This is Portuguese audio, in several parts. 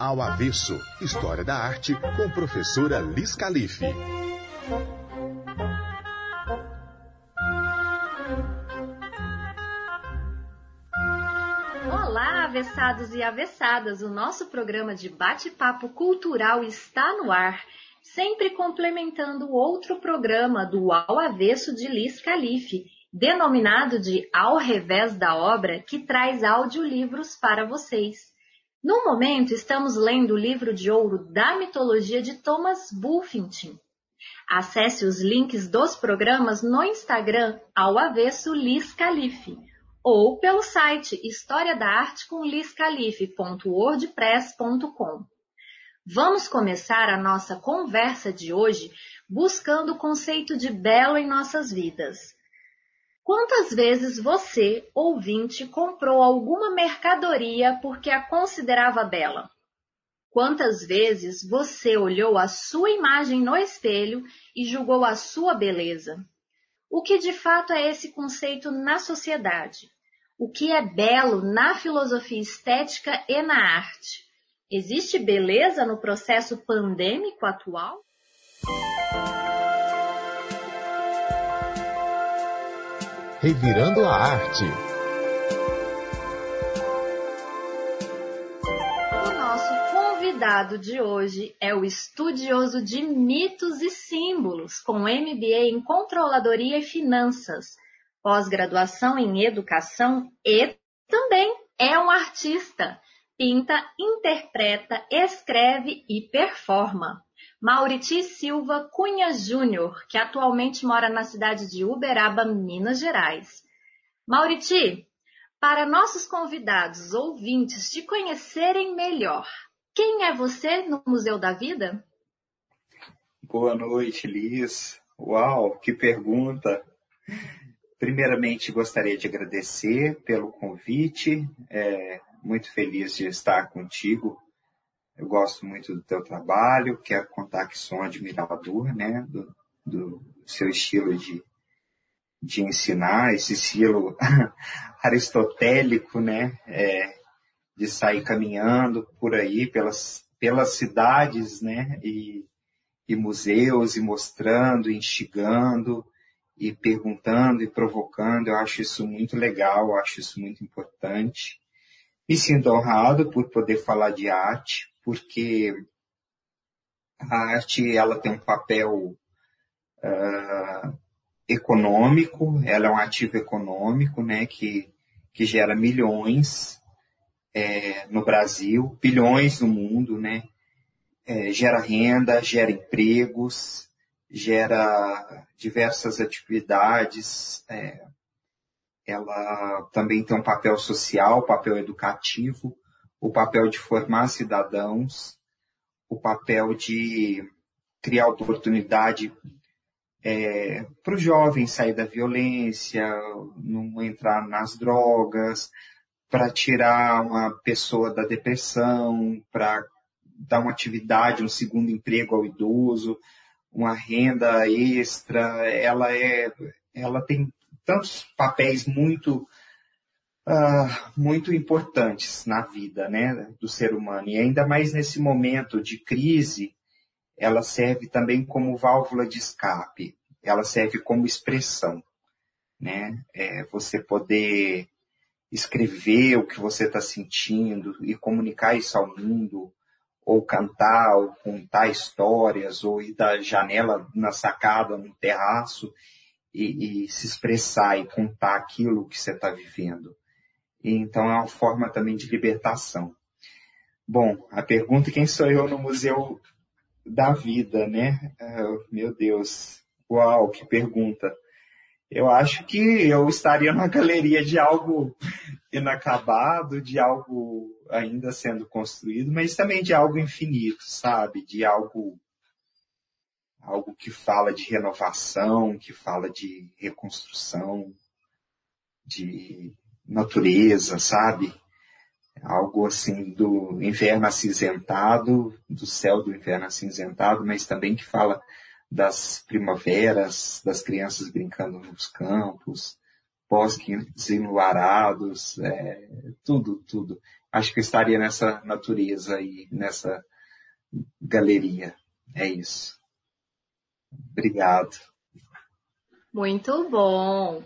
Ao Avesso, História da Arte, com professora Liz Calife. Olá, avessados e avessadas! O nosso programa de bate-papo cultural está no ar, sempre complementando outro programa do Ao Avesso de Liz Calife, denominado de Ao Revés da Obra, que traz audiolivros para vocês. No momento, estamos lendo o livro de ouro da mitologia de Thomas Buffington. Acesse os links dos programas no Instagram ao avesso Liz Calife ou pelo site História da Arte com liscalife.wordpress.com. Vamos começar a nossa conversa de hoje buscando o conceito de belo em nossas vidas. Quantas vezes você, ouvinte, comprou alguma mercadoria porque a considerava bela? Quantas vezes você olhou a sua imagem no espelho e julgou a sua beleza? O que de fato é esse conceito na sociedade? O que é belo na filosofia estética e na arte? Existe beleza no processo pandêmico atual? Revirando a Arte. O nosso convidado de hoje é o estudioso de mitos e símbolos, com MBA em Controladoria e Finanças, pós-graduação em Educação e também é um artista. Pinta, interpreta, escreve e performa. Mauriti Silva Cunha Júnior, que atualmente mora na cidade de Uberaba, Minas Gerais. Mauriti, para nossos convidados ouvintes te conhecerem melhor, quem é você no Museu da Vida? Boa noite, Liz. Uau, que pergunta! Primeiramente, gostaria de agradecer pelo convite. É muito feliz de estar contigo eu gosto muito do teu trabalho, quero contar que sou um admirador, né, do, do seu estilo de, de ensinar, esse estilo aristotélico, né, é, de sair caminhando por aí pelas, pelas cidades, né, e, e museus, e mostrando, instigando, e perguntando e provocando. Eu acho isso muito legal, eu acho isso muito importante. Me sinto honrado por poder falar de arte, porque a arte ela tem um papel uh, econômico, ela é um ativo econômico, né, que, que gera milhões é, no Brasil, bilhões no mundo, né, é, gera renda, gera empregos, gera diversas atividades, é, ela também tem um papel social, papel educativo, o papel de formar cidadãos, o papel de criar oportunidade é, para o jovem sair da violência, não entrar nas drogas, para tirar uma pessoa da depressão, para dar uma atividade, um segundo emprego ao idoso, uma renda extra. Ela é, ela tem tantos papéis muito uh, muito importantes na vida né, do ser humano. E ainda mais nesse momento de crise, ela serve também como válvula de escape, ela serve como expressão. Né? É, você poder escrever o que você está sentindo e comunicar isso ao mundo, ou cantar, ou contar histórias, ou ir da janela na sacada, no terraço, e, e se expressar e contar aquilo que você está vivendo. Então é uma forma também de libertação. Bom, a pergunta quem sou eu no Museu da Vida, né? Uh, meu Deus, uau, que pergunta. Eu acho que eu estaria na galeria de algo inacabado, de algo ainda sendo construído, mas também de algo infinito, sabe? De algo algo que fala de renovação, que fala de reconstrução, de natureza, sabe? Algo assim do inverno acinzentado, do céu do inverno acinzentado, mas também que fala das primaveras, das crianças brincando nos campos, bosques enluarados, é, tudo, tudo. Acho que eu estaria nessa natureza aí, nessa galeria. É isso. Obrigado. Muito bom.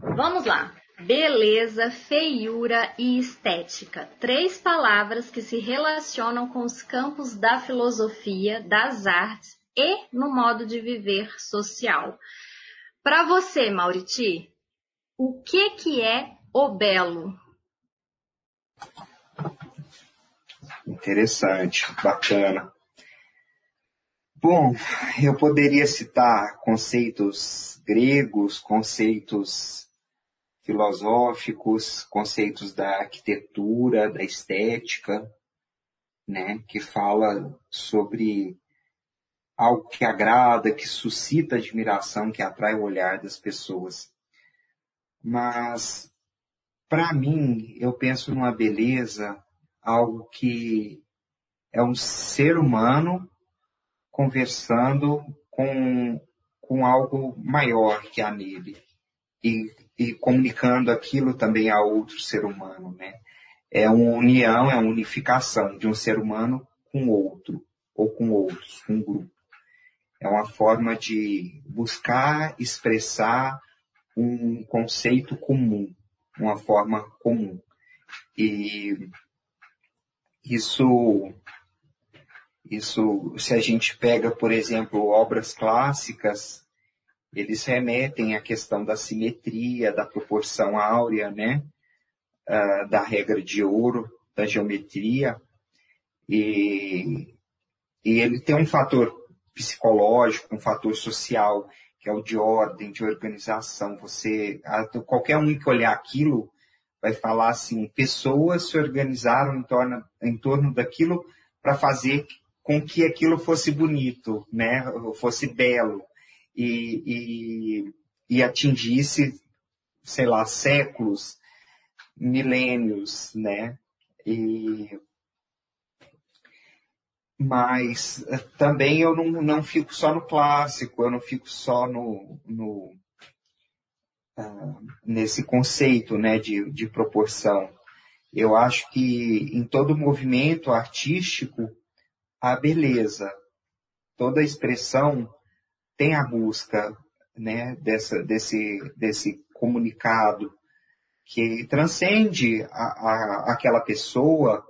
Vamos lá. Beleza, feiura e estética. Três palavras que se relacionam com os campos da filosofia, das artes e no modo de viver social. Para você, Mauriti, o que que é o belo? Interessante, bacana. Bom, eu poderia citar conceitos gregos, conceitos filosóficos, conceitos da arquitetura, da estética, né, que fala sobre algo que agrada, que suscita admiração, que atrai o olhar das pessoas. Mas, para mim, eu penso numa beleza, algo que é um ser humano conversando com, com algo maior que há nele e, e comunicando aquilo também a outro ser humano, né? É uma união, é uma unificação de um ser humano com outro, ou com outros, com um grupo. É uma forma de buscar expressar um conceito comum, uma forma comum. E isso isso, se a gente pega, por exemplo, obras clássicas, eles remetem à questão da simetria, da proporção áurea, né? Uh, da regra de ouro, da geometria. E, e ele tem um fator psicológico, um fator social, que é o de ordem, de organização. Você, qualquer um que olhar aquilo vai falar assim, pessoas se organizaram em torno, em torno daquilo para fazer com que aquilo fosse bonito, né? Fosse belo e, e, e atingisse, sei lá, séculos, milênios, né? E, mas eh, também eu não, não fico só no clássico, eu não fico só no, no uh, nesse conceito né, de, de proporção. Eu acho que em todo movimento artístico a beleza. Toda expressão tem a busca né, dessa, desse, desse comunicado que transcende a, a, aquela pessoa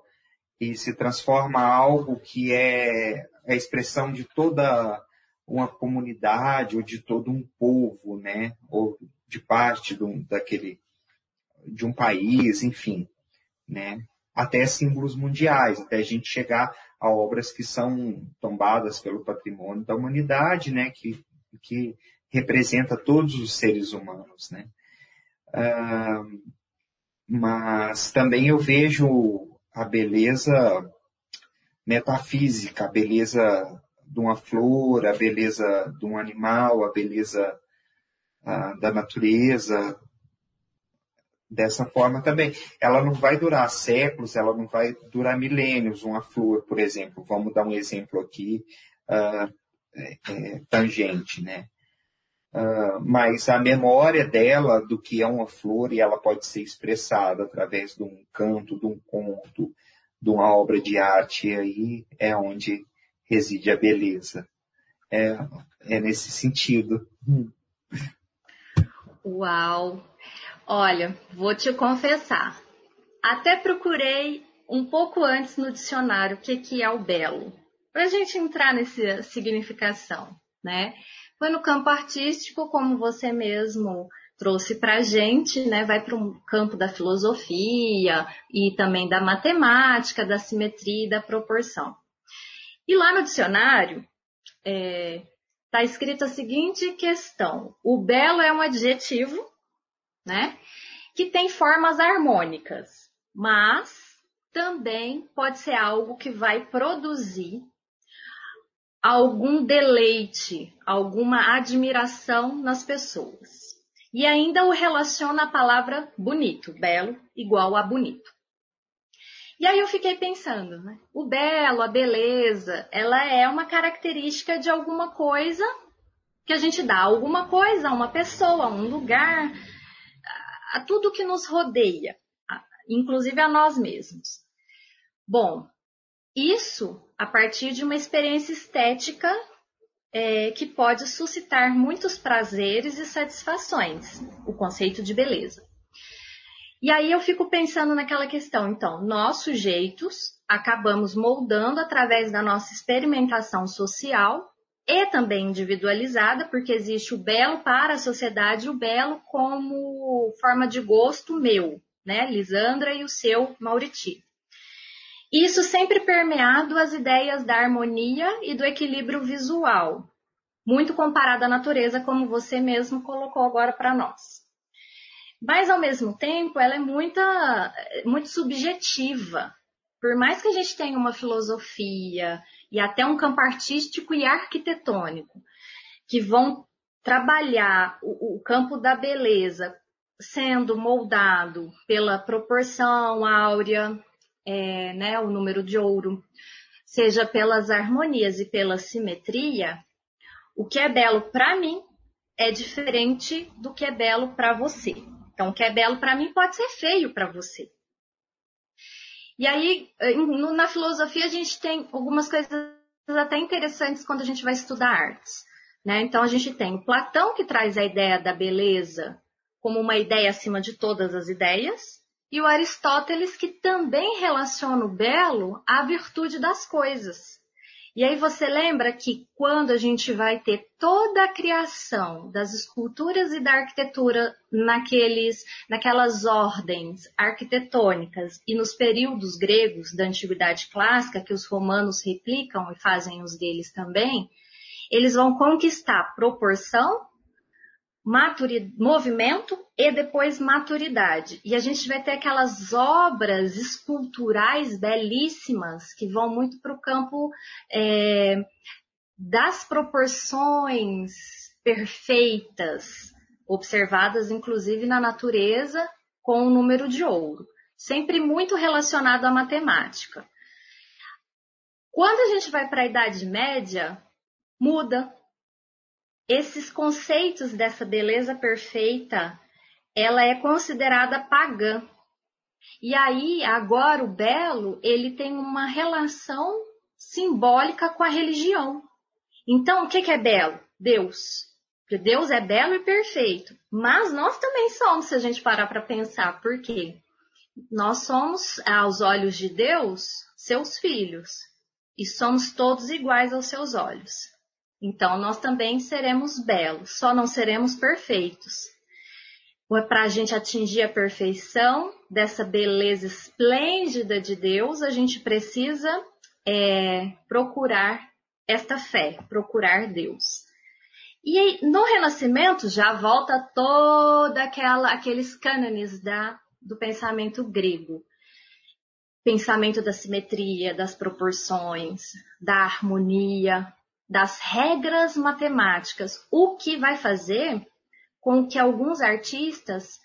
e se transforma algo que é a expressão de toda uma comunidade ou de todo um povo, né? Ou de parte de um, daquele de um país, enfim, né? Até símbolos mundiais, até a gente chegar a obras que são tombadas pelo patrimônio da humanidade, né, que, que representa todos os seres humanos, né. Uh, mas também eu vejo a beleza metafísica, a beleza de uma flor, a beleza de um animal, a beleza uh, da natureza, dessa forma também. Ela não vai durar séculos, ela não vai durar milênios. Uma flor, por exemplo, vamos dar um exemplo aqui uh, é, tangente, né? Uh, mas a memória dela do que é uma flor e ela pode ser expressada através de um canto, de um conto, de uma obra de arte, e aí é onde reside a beleza. É, é nesse sentido. Uau! Olha, vou te confessar. Até procurei um pouco antes no dicionário o que, que é o belo, para a gente entrar nessa significação, né? Foi no campo artístico, como você mesmo trouxe para a gente, né? Vai para o campo da filosofia e também da matemática, da simetria e da proporção. E lá no dicionário está é, tá escrito a seguinte questão: o belo é um adjetivo né? Que tem formas harmônicas, mas também pode ser algo que vai produzir algum deleite, alguma admiração nas pessoas. E ainda o relaciona a palavra bonito, belo, igual a bonito. E aí eu fiquei pensando, né? O belo, a beleza, ela é uma característica de alguma coisa que a gente dá alguma coisa a uma pessoa, a um lugar, a tudo que nos rodeia, inclusive a nós mesmos. Bom, isso a partir de uma experiência estética é, que pode suscitar muitos prazeres e satisfações, o conceito de beleza. E aí eu fico pensando naquela questão, então, nós sujeitos acabamos moldando através da nossa experimentação social e também individualizada, porque existe o belo para a sociedade e o belo como forma de gosto meu, né, Lisandra e o seu Mauriti. Isso sempre permeado as ideias da harmonia e do equilíbrio visual, muito comparado à natureza, como você mesmo colocou agora para nós. Mas, ao mesmo tempo, ela é muita, muito subjetiva. Por mais que a gente tenha uma filosofia e até um campo artístico e arquitetônico, que vão trabalhar o, o campo da beleza sendo moldado pela proporção áurea, é, né, o número de ouro, seja pelas harmonias e pela simetria, o que é belo para mim é diferente do que é belo para você. Então, o que é belo para mim pode ser feio para você. E aí, na filosofia, a gente tem algumas coisas até interessantes quando a gente vai estudar artes. Né? Então, a gente tem Platão, que traz a ideia da beleza como uma ideia acima de todas as ideias, e o Aristóteles, que também relaciona o belo à virtude das coisas. E aí você lembra que quando a gente vai ter toda a criação das esculturas e da arquitetura naqueles, naquelas ordens arquitetônicas e nos períodos gregos da antiguidade clássica que os romanos replicam e fazem os deles também, eles vão conquistar proporção, movimento e depois maturidade. E a gente vai ter aquelas obras esculturais belíssimas que vão muito para o campo é, das proporções perfeitas, observadas inclusive na natureza com o número de ouro, sempre muito relacionado à matemática. Quando a gente vai para a Idade Média, muda esses conceitos dessa beleza perfeita, ela é considerada pagã. E aí, agora o belo, ele tem uma relação simbólica com a religião. Então, o que, é belo? Deus. Porque Deus é belo e perfeito. Mas nós também somos, se a gente parar para pensar. Por quê? Nós somos, aos olhos de Deus, seus filhos. E somos todos iguais aos seus olhos. Então, nós também seremos belos, só não seremos perfeitos. Para a gente atingir a perfeição dessa beleza esplêndida de Deus, a gente precisa é, procurar esta fé, procurar Deus. E aí, no Renascimento já volta toda aquela aqueles cânones da, do pensamento grego. Pensamento da simetria, das proporções, da harmonia, das regras matemáticas, o que vai fazer com que alguns artistas,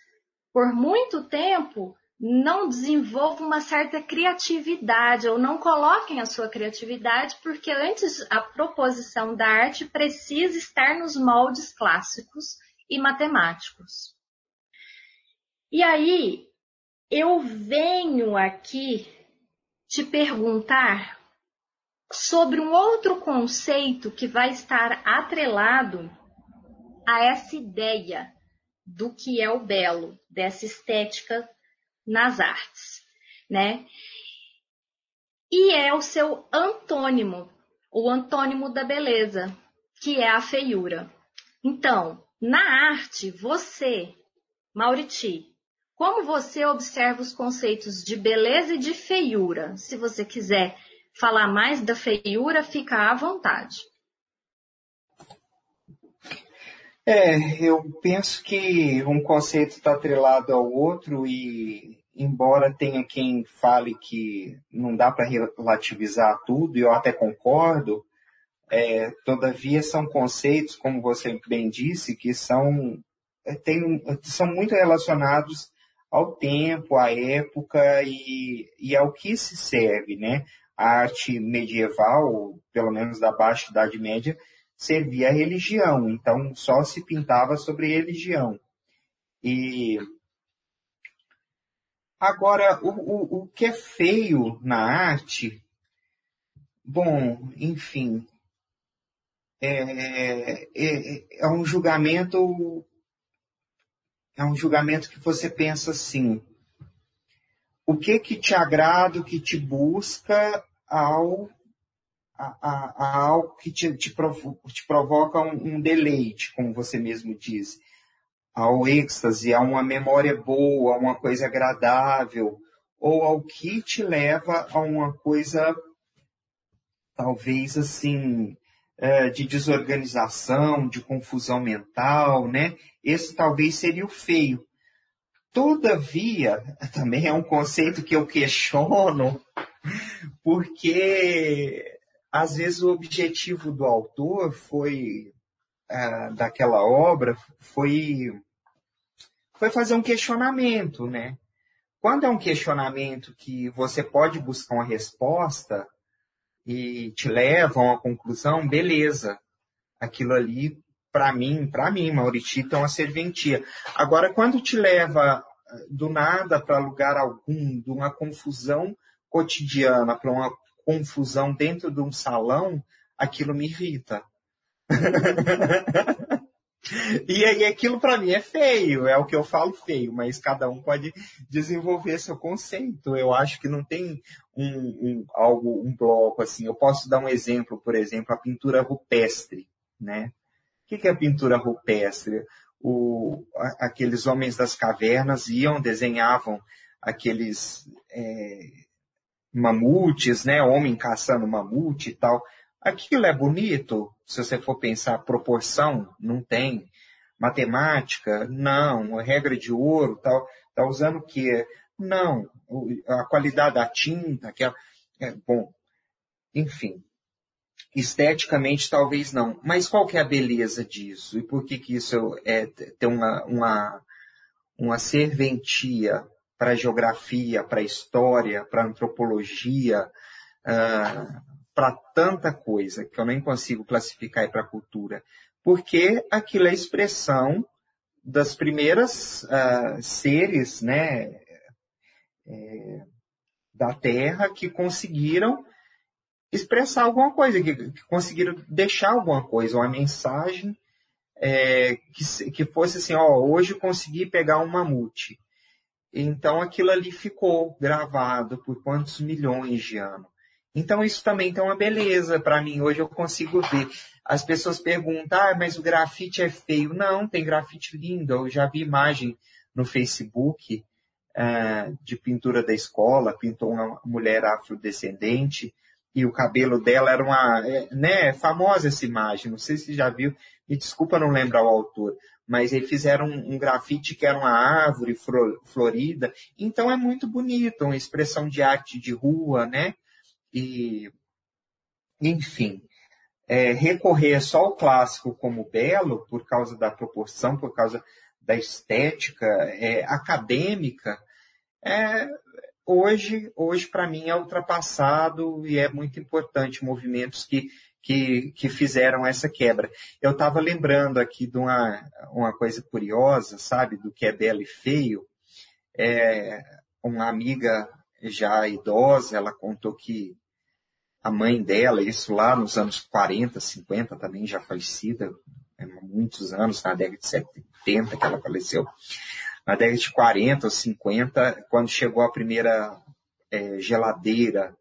por muito tempo, não desenvolvam uma certa criatividade ou não coloquem a sua criatividade, porque antes a proposição da arte precisa estar nos moldes clássicos e matemáticos. E aí, eu venho aqui te perguntar sobre um outro conceito que vai estar atrelado a essa ideia do que é o belo, dessa estética nas artes, né? E é o seu antônimo, o antônimo da beleza, que é a feiura. Então, na arte, você, Mauriti, como você observa os conceitos de beleza e de feiura? Se você quiser falar mais da feiura, fica à vontade. É, eu penso que um conceito está atrelado ao outro e, embora tenha quem fale que não dá para relativizar tudo, e eu até concordo, é, todavia são conceitos, como você bem disse, que são, é, tem, são muito relacionados ao tempo, à época e, e ao que se serve, né? A arte medieval, pelo menos da Baixa Idade Média, servia à religião, então só se pintava sobre religião. E Agora, o, o, o que é feio na arte, bom, enfim, é, é, é um julgamento é um julgamento que você pensa assim, o que que te agrada, o que te busca ao a, a, a algo que te, te, provo, te provoca um, um, deleite, como você mesmo diz, ao êxtase, a uma memória boa, a uma coisa agradável, ou ao que te leva a uma coisa talvez assim é, de desorganização, de confusão mental, né? Esse talvez seria o feio. Todavia, também é um conceito que eu questiono, porque às vezes o objetivo do autor foi uh, daquela obra foi foi fazer um questionamento, né? Quando é um questionamento que você pode buscar uma resposta e te leva a uma conclusão, beleza. Aquilo ali, para mim, para mim, Mauritita é uma serventia. Agora, quando te leva do nada para lugar algum, de uma confusão cotidiana para uma confusão dentro de um salão, aquilo me irrita. e aí aquilo para mim é feio, é o que eu falo feio, mas cada um pode desenvolver seu conceito. Eu acho que não tem um, um algo, um bloco assim. Eu posso dar um exemplo, por exemplo, a pintura rupestre, né? O que é a pintura rupestre? O, aqueles homens das cavernas iam, desenhavam aqueles é, mamutes, né? Homem caçando mamute e tal. Aquilo é bonito, se você for pensar proporção, não tem. Matemática, não. Regra de ouro, tal. Tá usando o quê? Não. A qualidade da tinta, que é, é bom. Enfim. Esteticamente, talvez não. Mas qual que é a beleza disso? E por que que isso é, tem uma, uma, uma serventia para a geografia, para a história, para a antropologia, uh, para tanta coisa que eu nem consigo classificar para a cultura, porque aquilo é expressão das primeiras uh, seres, né, é, da Terra que conseguiram expressar alguma coisa, que, que conseguiram deixar alguma coisa, uma mensagem é, que, que fosse assim, ó, hoje consegui pegar um mamute. Então aquilo ali ficou gravado por quantos milhões de anos. Então isso também tem uma beleza para mim. Hoje eu consigo ver. As pessoas perguntam, ah, mas o grafite é feio. Não, tem grafite lindo. Eu já vi imagem no Facebook uh, de pintura da escola, pintou uma mulher afrodescendente e o cabelo dela era uma, é, né, famosa essa imagem, não sei se já viu, me desculpa não lembrar o autor, mas eles fizeram um, um grafite que era uma árvore florida, então é muito bonito, uma expressão de arte de rua, né? E, enfim, é, recorrer só ao clássico como belo, por causa da proporção, por causa da estética é, acadêmica, é, hoje, hoje para mim é ultrapassado e é muito importante movimentos que que, que fizeram essa quebra. Eu estava lembrando aqui de uma, uma coisa curiosa, sabe, do que é belo e feio. É, uma amiga já idosa, ela contou que a mãe dela, isso lá nos anos 40, 50, também já falecida, há muitos anos, na década de 70 que ela faleceu, na década de 40 ou 50, quando chegou a primeira é, geladeira,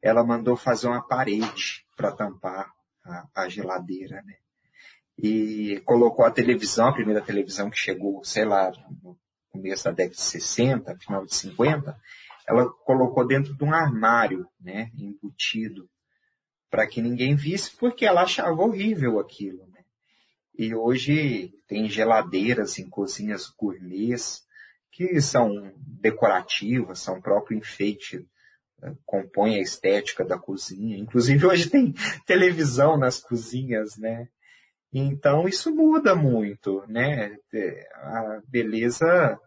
ela mandou fazer uma parede para tampar a, a, geladeira, né? E colocou a televisão, a primeira televisão que chegou, sei lá, no começo da década de 60, final de 50, ela colocou dentro de um armário, né, embutido, para que ninguém visse, porque ela achava horrível aquilo? E hoje tem geladeiras em cozinhas gourmets que são decorativas, são próprio enfeite compõe a estética da cozinha. Inclusive hoje tem televisão nas cozinhas, né? Então isso muda muito, né? A beleza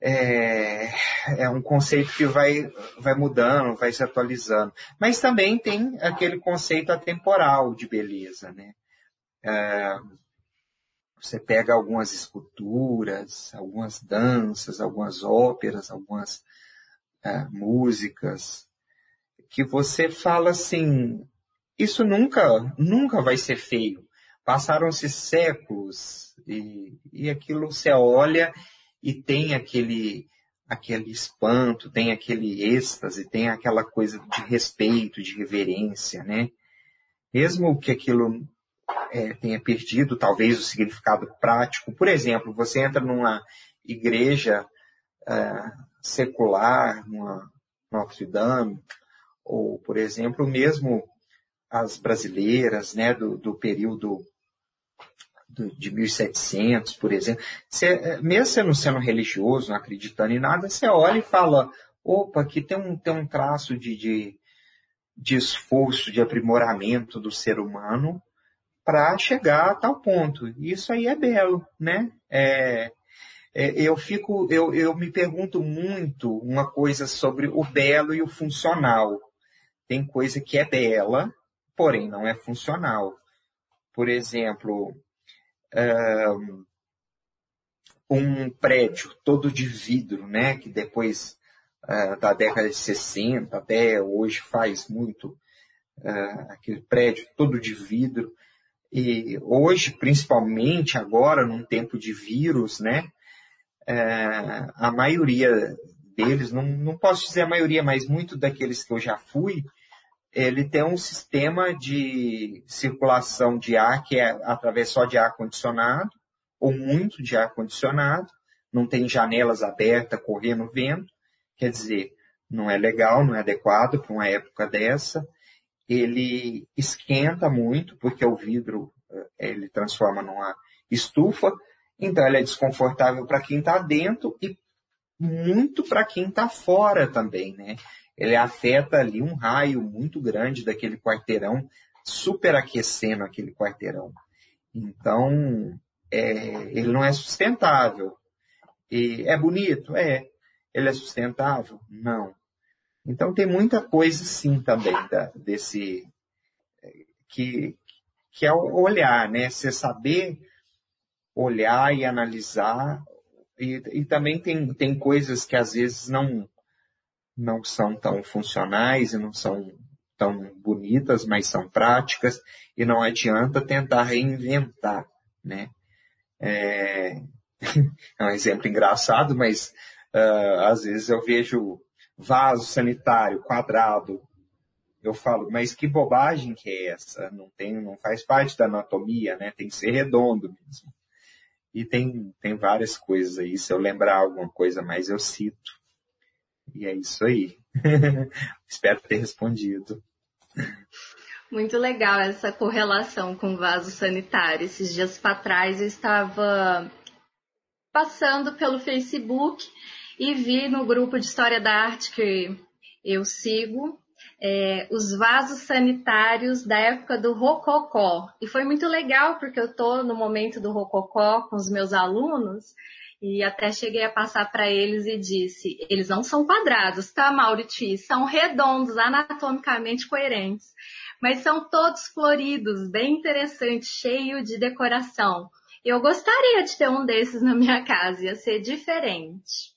é, é um conceito que vai, vai mudando, vai se atualizando. Mas também tem aquele conceito atemporal de beleza, né? É, Você pega algumas esculturas, algumas danças, algumas óperas, algumas é, músicas, que você fala assim, isso nunca, nunca vai ser feio. Passaram-se séculos e, e aquilo você olha e tem aquele, aquele espanto, tem aquele êxtase, tem aquela coisa de respeito, de reverência, né? Mesmo que aquilo é, tenha perdido talvez o significado prático. Por exemplo, você entra numa igreja é, secular, numa Notre Dame, ou, por exemplo, mesmo as brasileiras, né, do, do período do, de 1700, por exemplo, você, mesmo você não sendo religioso, não acreditando em nada, você olha e fala, opa, aqui tem um, tem um traço de, de, de esforço, de aprimoramento do ser humano, para chegar a tal ponto. Isso aí é belo, né? É, é, eu fico, eu, eu me pergunto muito uma coisa sobre o belo e o funcional. Tem coisa que é bela, porém não é funcional. Por exemplo, um prédio todo de vidro, né? Que depois uh, da década de 60 até hoje faz muito uh, aquele prédio todo de vidro. E hoje, principalmente agora, num tempo de vírus, né? É, a maioria deles, não, não posso dizer a maioria, mas muito daqueles que eu já fui, ele tem um sistema de circulação de ar que é através só de ar condicionado, ou muito de ar condicionado, não tem janelas abertas correndo vento, quer dizer, não é legal, não é adequado para uma época dessa ele esquenta muito, porque o vidro eh, ele transforma numa estufa, então ele é desconfortável para quem está dentro e muito para quem está fora também, né? Ele afeta ali um raio muito grande daquele quarteirão, superaquecendo aquele quarteirão. Então, é, ele não é sustentável. E é bonito? É. Ele é sustentável? Não. Então tem muita coisa sim também da, desse que, que é olhar, né? Você saber olhar e analisar e, e também tem, tem coisas que às vezes não não são tão funcionais e não são tão bonitas, mas são práticas e não adianta tentar reinventar, né? É, é um exemplo engraçado, mas uh, às vezes eu vejo vaso sanitário quadrado. Eu falo, mas que bobagem que é essa? Não tem, não faz parte da anatomia, né? Tem que ser redondo mesmo. E tem, tem várias coisas aí. Se eu lembrar alguma coisa mais, eu cito. E é isso aí. Espero ter respondido. Muito legal essa correlação com o vaso sanitário. Esses dias para trás eu estava passando pelo Facebook e vi no grupo de História da Arte que eu sigo é, os vasos sanitários da época do Rococó. E foi muito legal porque eu estou no momento do Rococó com os meus alunos e até cheguei a passar para eles e disse: eles não são quadrados, tá, Mauriti? São redondos, anatomicamente coerentes. Mas são todos floridos, bem interessantes, cheio de decoração. Eu gostaria de ter um desses na minha casa, ia ser diferente.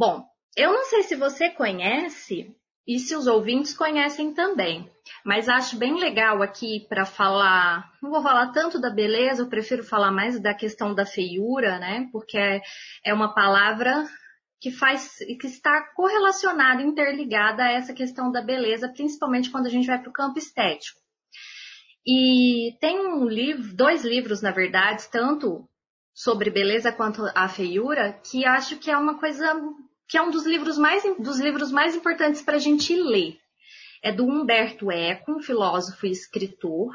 Bom, eu não sei se você conhece e se os ouvintes conhecem também, mas acho bem legal aqui para falar, não vou falar tanto da beleza, eu prefiro falar mais da questão da feiura, né? Porque é, é uma palavra que faz que está correlacionada, interligada a essa questão da beleza, principalmente quando a gente vai para o campo estético. E tem um livro, dois livros, na verdade, tanto sobre beleza quanto a feiura, que acho que é uma coisa que é um dos livros mais, dos livros mais importantes para a gente ler. É do Humberto Eco, um filósofo e escritor.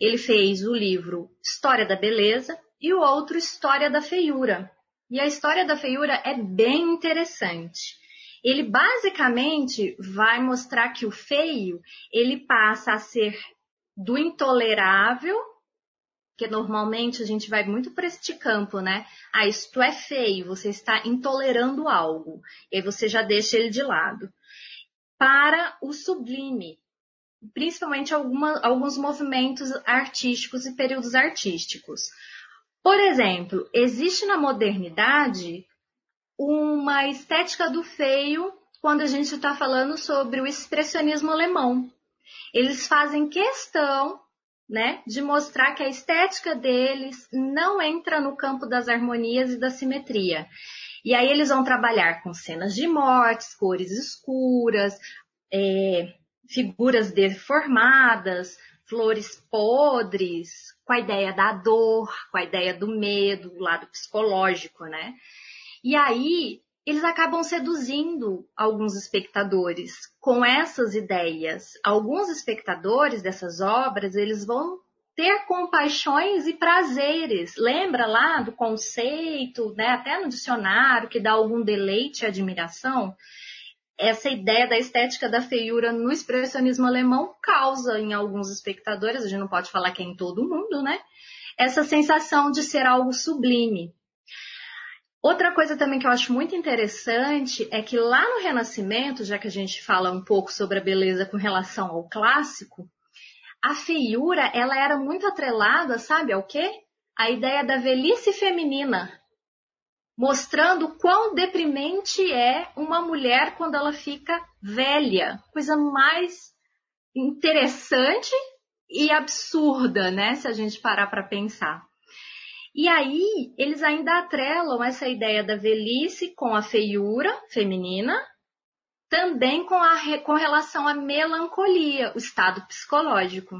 Ele fez o livro História da Beleza e o outro História da Feiura. E a história da feiura é bem interessante. Ele basicamente vai mostrar que o feio, ele passa a ser do intolerável porque normalmente a gente vai muito para este campo, né? Ah, isto é feio, você está intolerando algo. E aí você já deixa ele de lado. Para o sublime, principalmente alguma, alguns movimentos artísticos e períodos artísticos. Por exemplo, existe na modernidade uma estética do feio quando a gente está falando sobre o expressionismo alemão. Eles fazem questão né, de mostrar que a estética deles não entra no campo das harmonias e da simetria. E aí eles vão trabalhar com cenas de mortes, cores escuras, é, figuras deformadas, flores podres, com a ideia da dor, com a ideia do medo, do lado psicológico, né? E aí eles acabam seduzindo alguns espectadores com essas ideias. Alguns espectadores dessas obras, eles vão ter compaixões e prazeres. Lembra lá do conceito, né, até no dicionário, que dá algum deleite e admiração? Essa ideia da estética da feiura no expressionismo alemão causa em alguns espectadores, a gente não pode falar que é em todo mundo, né? Essa sensação de ser algo sublime. Outra coisa também que eu acho muito interessante é que lá no Renascimento, já que a gente fala um pouco sobre a beleza com relação ao clássico, a feiura ela era muito atrelada, sabe, ao quê? A ideia da velhice feminina, mostrando quão deprimente é uma mulher quando ela fica velha, coisa mais interessante e absurda, né, se a gente parar para pensar. E aí, eles ainda atrelam essa ideia da velhice com a feiura feminina, também com, a, com relação à melancolia, o estado psicológico.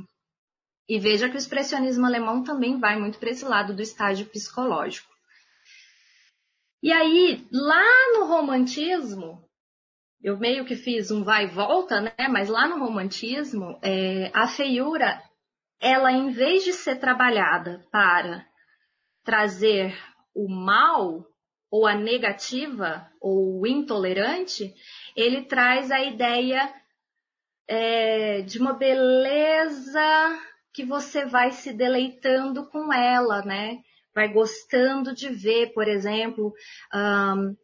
E veja que o expressionismo alemão também vai muito para esse lado do estágio psicológico. E aí, lá no romantismo, eu meio que fiz um vai e volta, né? Mas lá no romantismo, é, a feiura, ela em vez de ser trabalhada para trazer o mal ou a negativa ou o intolerante, ele traz a ideia é, de uma beleza que você vai se deleitando com ela, né? Vai gostando de ver, por exemplo, um,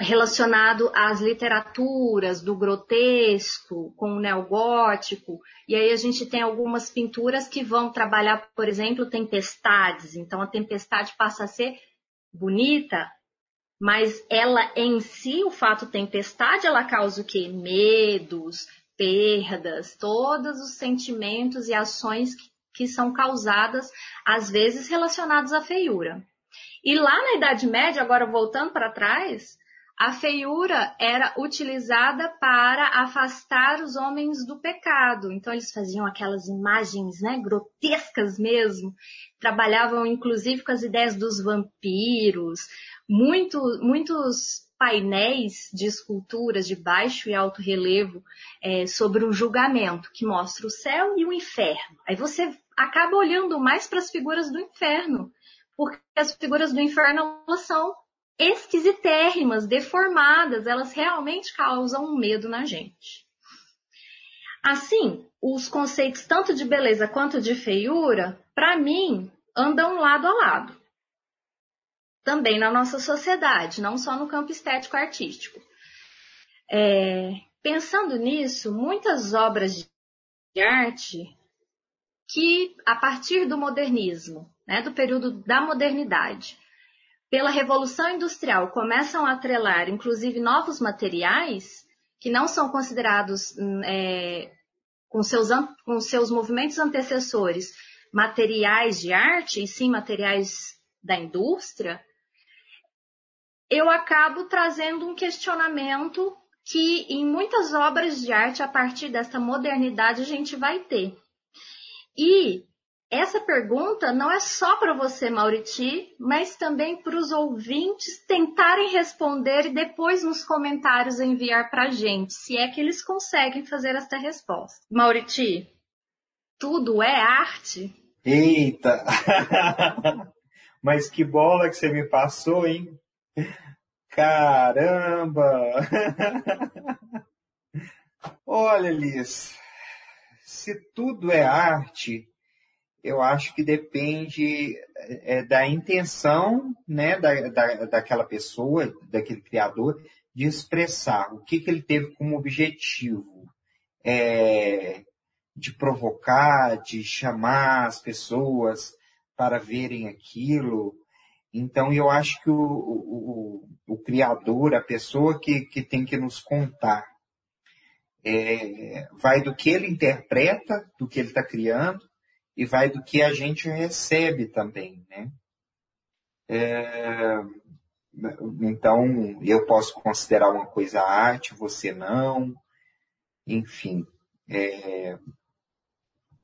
relacionado às literaturas do grotesco com o neogótico. E aí a gente tem algumas pinturas que vão trabalhar, por exemplo, tempestades. Então a tempestade passa a ser bonita, mas ela em si, o fato tempestade, ela causa o quê? Medos, perdas, todos os sentimentos e ações que, que são causadas, às vezes relacionados à feiura. E lá na Idade Média, agora voltando para trás, a feiura era utilizada para afastar os homens do pecado. Então eles faziam aquelas imagens, né, grotescas mesmo. Trabalhavam inclusive com as ideias dos vampiros. Muito, muitos painéis de esculturas de baixo e alto relevo é, sobre o julgamento, que mostra o céu e o inferno. Aí você acaba olhando mais para as figuras do inferno, porque as figuras do inferno são esquisitérrimas, deformadas, elas realmente causam um medo na gente. Assim, os conceitos tanto de beleza quanto de feiura, para mim, andam lado a lado. Também na nossa sociedade, não só no campo estético-artístico. É, pensando nisso, muitas obras de arte que, a partir do modernismo, né, do período da modernidade, pela Revolução Industrial começam a atrelar, inclusive, novos materiais que não são considerados hum, é, com, seus, com seus movimentos antecessores materiais de arte, e sim materiais da indústria, eu acabo trazendo um questionamento que em muitas obras de arte, a partir dessa modernidade, a gente vai ter. E essa pergunta não é só para você, Mauriti, mas também para os ouvintes tentarem responder e depois nos comentários enviar para a gente, se é que eles conseguem fazer esta resposta. Mauriti, tudo é arte? Eita! mas que bola que você me passou, hein? Caramba! Olha, Liz, se tudo é arte, eu acho que depende é, da intenção né, da, da, daquela pessoa, daquele criador, de expressar o que, que ele teve como objetivo. É, de provocar, de chamar as pessoas para verem aquilo. Então, eu acho que o, o, o, o criador, a pessoa que, que tem que nos contar, é, vai do que ele interpreta, do que ele está criando, e vai do que a gente recebe também, né? É, então, eu posso considerar uma coisa arte, você não, enfim. É,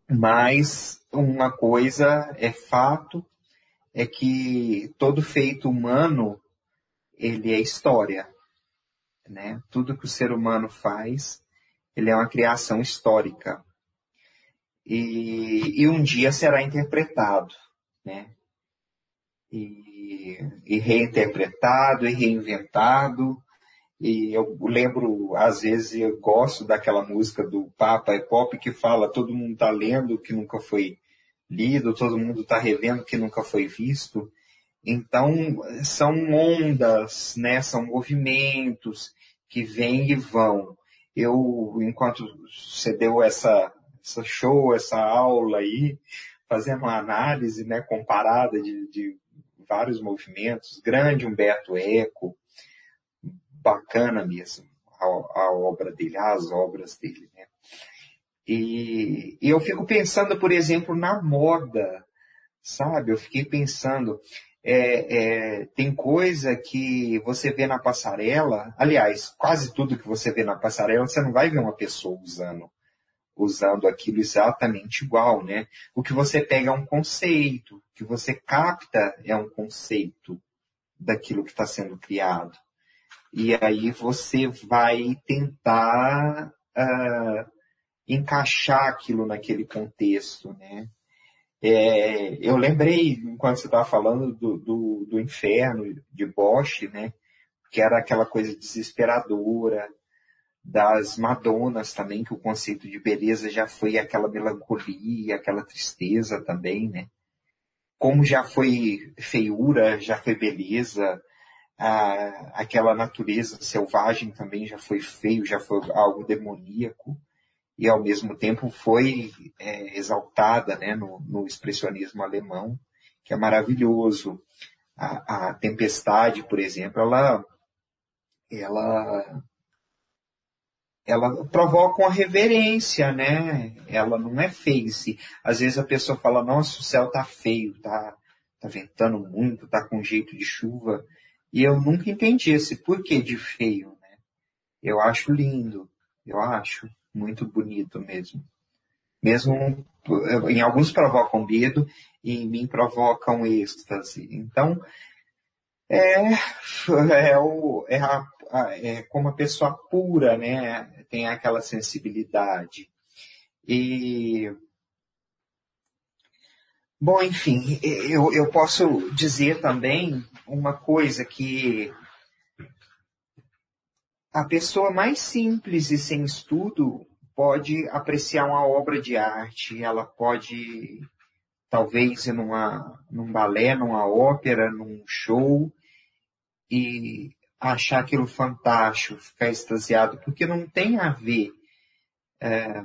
mas uma coisa é fato, é que todo feito humano, ele é história. Né? Tudo que o ser humano faz, ele é uma criação histórica. E, e um dia será interpretado. Né? E, e reinterpretado e reinventado e eu lembro, às vezes, eu gosto daquela música do Papa e Pop que fala todo mundo está lendo o que nunca foi lido, todo mundo está revendo o que nunca foi visto. Então, são ondas, né? são movimentos que vêm e vão. Eu, enquanto você deu essa, essa show, essa aula aí, fazendo uma análise né, comparada de, de vários movimentos, grande Humberto Eco, bacana mesmo a, a obra dele, as obras dele. Né? E, e eu fico pensando, por exemplo, na moda, sabe? Eu fiquei pensando, é, é, tem coisa que você vê na passarela, aliás, quase tudo que você vê na passarela, você não vai ver uma pessoa usando usando aquilo exatamente igual, né? O que você pega é um conceito, o que você capta é um conceito daquilo que está sendo criado. E aí você vai tentar uh, encaixar aquilo naquele contexto, né? É, eu lembrei, enquanto você estava falando do, do, do, inferno de Bosch, né? Que era aquela coisa desesperadora, das Madonas também, que o conceito de beleza já foi aquela melancolia, aquela tristeza também, né? Como já foi feiura, já foi beleza, aquela natureza selvagem também já foi feio, já foi algo demoníaco e ao mesmo tempo foi é, exaltada né, no, no, expressionismo alemão, que é maravilhoso. A, a, tempestade, por exemplo, ela, ela, ela provoca uma reverência, né? Ela não é face. Às vezes a pessoa fala, nossa, o céu tá feio, tá, tá ventando muito, tá com jeito de chuva. E eu nunca entendi esse porquê de feio, né? Eu acho lindo, eu acho muito bonito mesmo. Mesmo em alguns provocam medo e em mim provocam êxtase. Então, é, é, o, é, a, é como a pessoa pura, né? Tem aquela sensibilidade. E Bom, enfim, eu, eu posso dizer também uma coisa que a pessoa mais simples e sem estudo pode apreciar uma obra de arte, ela pode talvez ir numa, num balé, numa ópera, num show e achar aquilo fantástico, ficar extasiado, porque não tem a ver é,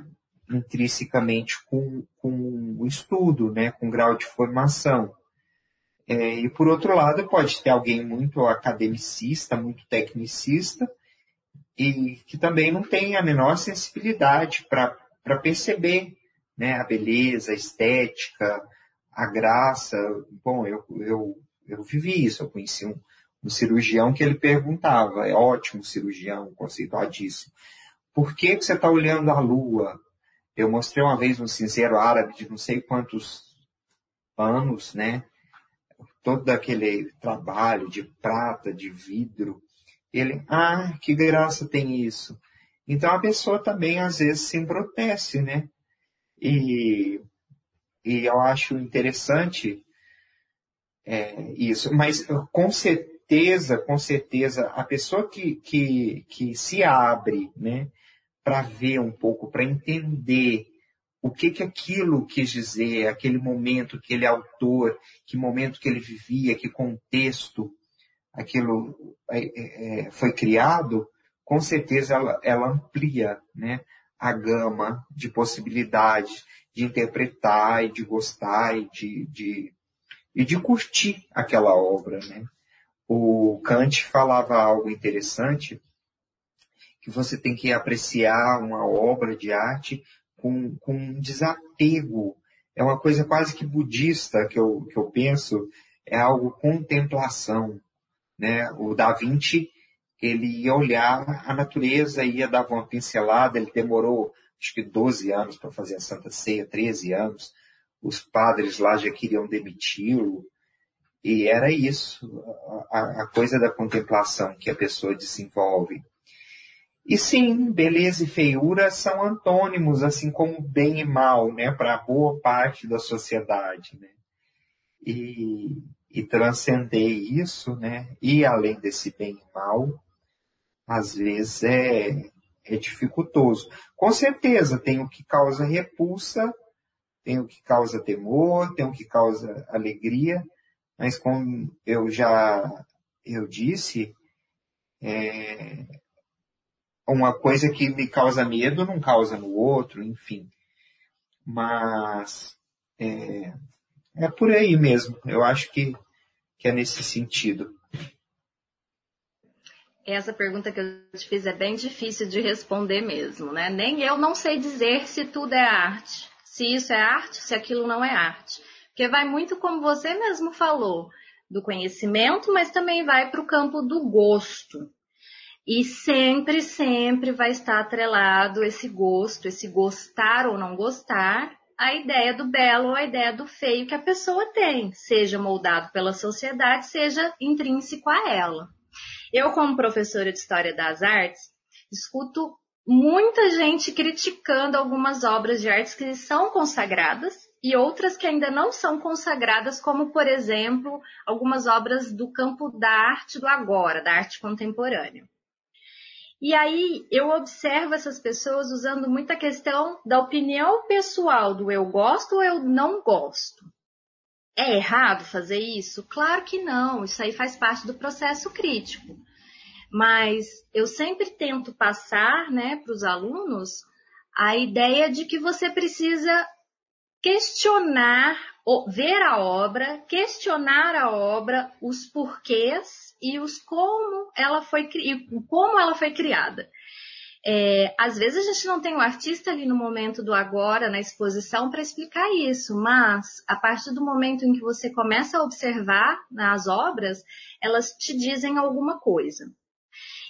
intrinsecamente com, com o estudo, né, com o grau de formação. É, e por outro lado, pode ter alguém muito academicista, muito tecnicista, e que também não tem a menor sensibilidade para perceber né, a beleza, a estética, a graça. Bom, eu, eu, eu vivi isso, eu conheci um, um cirurgião que ele perguntava, é ótimo cirurgião, conceituadíssimo, por que, que você está olhando a lua? Eu mostrei uma vez um cinzeiro árabe de não sei quantos anos, né? Todo aquele trabalho de prata, de vidro. Ele, ah, que graça tem isso. Então a pessoa também às vezes se embrutece, né? E, e eu acho interessante é, isso. Mas com certeza, com certeza, a pessoa que, que, que se abre, né? para ver um pouco, para entender o que que aquilo quis dizer, aquele momento, aquele autor, que momento que ele vivia, que contexto aquilo é, é, é, foi criado, com certeza ela, ela amplia né, a gama de possibilidades de interpretar e de gostar e de, de, e de curtir aquela obra. Né? O Kant falava algo interessante, que você tem que apreciar uma obra de arte com, com desapego. É uma coisa quase que budista que eu, que eu penso, é algo contemplação. Né? O Da Vinci, ele ia olhar a natureza, ia dar uma pincelada, ele demorou acho que 12 anos para fazer a Santa Ceia, 13 anos. Os padres lá já queriam demiti-lo. E era isso, a, a, coisa da contemplação que a pessoa desenvolve. E sim, beleza e feiura são antônimos, assim como bem e mal, né, para boa parte da sociedade, né? E, e transcender isso, né, e além desse bem e mal, às vezes é, é dificultoso. Com certeza, tem o que causa repulsa, tem o que causa temor, tem o que causa alegria, mas como eu já eu disse, é, uma coisa que me causa medo não causa no outro, enfim. Mas é, é por aí mesmo. Eu acho que, que é nesse sentido. Essa pergunta que eu te fiz é bem difícil de responder mesmo, né? Nem eu não sei dizer se tudo é arte, se isso é arte, se aquilo não é arte. Porque vai muito como você mesmo falou, do conhecimento, mas também vai para o campo do gosto. E sempre, sempre vai estar atrelado esse gosto, esse gostar ou não gostar, a ideia do belo ou a ideia do feio que a pessoa tem, seja moldado pela sociedade, seja intrínseco a ela. Eu, como professora de História das Artes, escuto muita gente criticando algumas obras de artes que são consagradas e outras que ainda não são consagradas, como, por exemplo, algumas obras do campo da arte do agora, da arte contemporânea. E aí eu observo essas pessoas usando muita questão da opinião pessoal, do eu gosto ou eu não gosto. É errado fazer isso? Claro que não, isso aí faz parte do processo crítico. Mas eu sempre tento passar né, para os alunos a ideia de que você precisa questionar, ver a obra, questionar a obra, os porquês e os como ela foi, como ela foi criada. É, às vezes a gente não tem o um artista ali no momento do agora, na exposição, para explicar isso, mas a partir do momento em que você começa a observar nas obras, elas te dizem alguma coisa.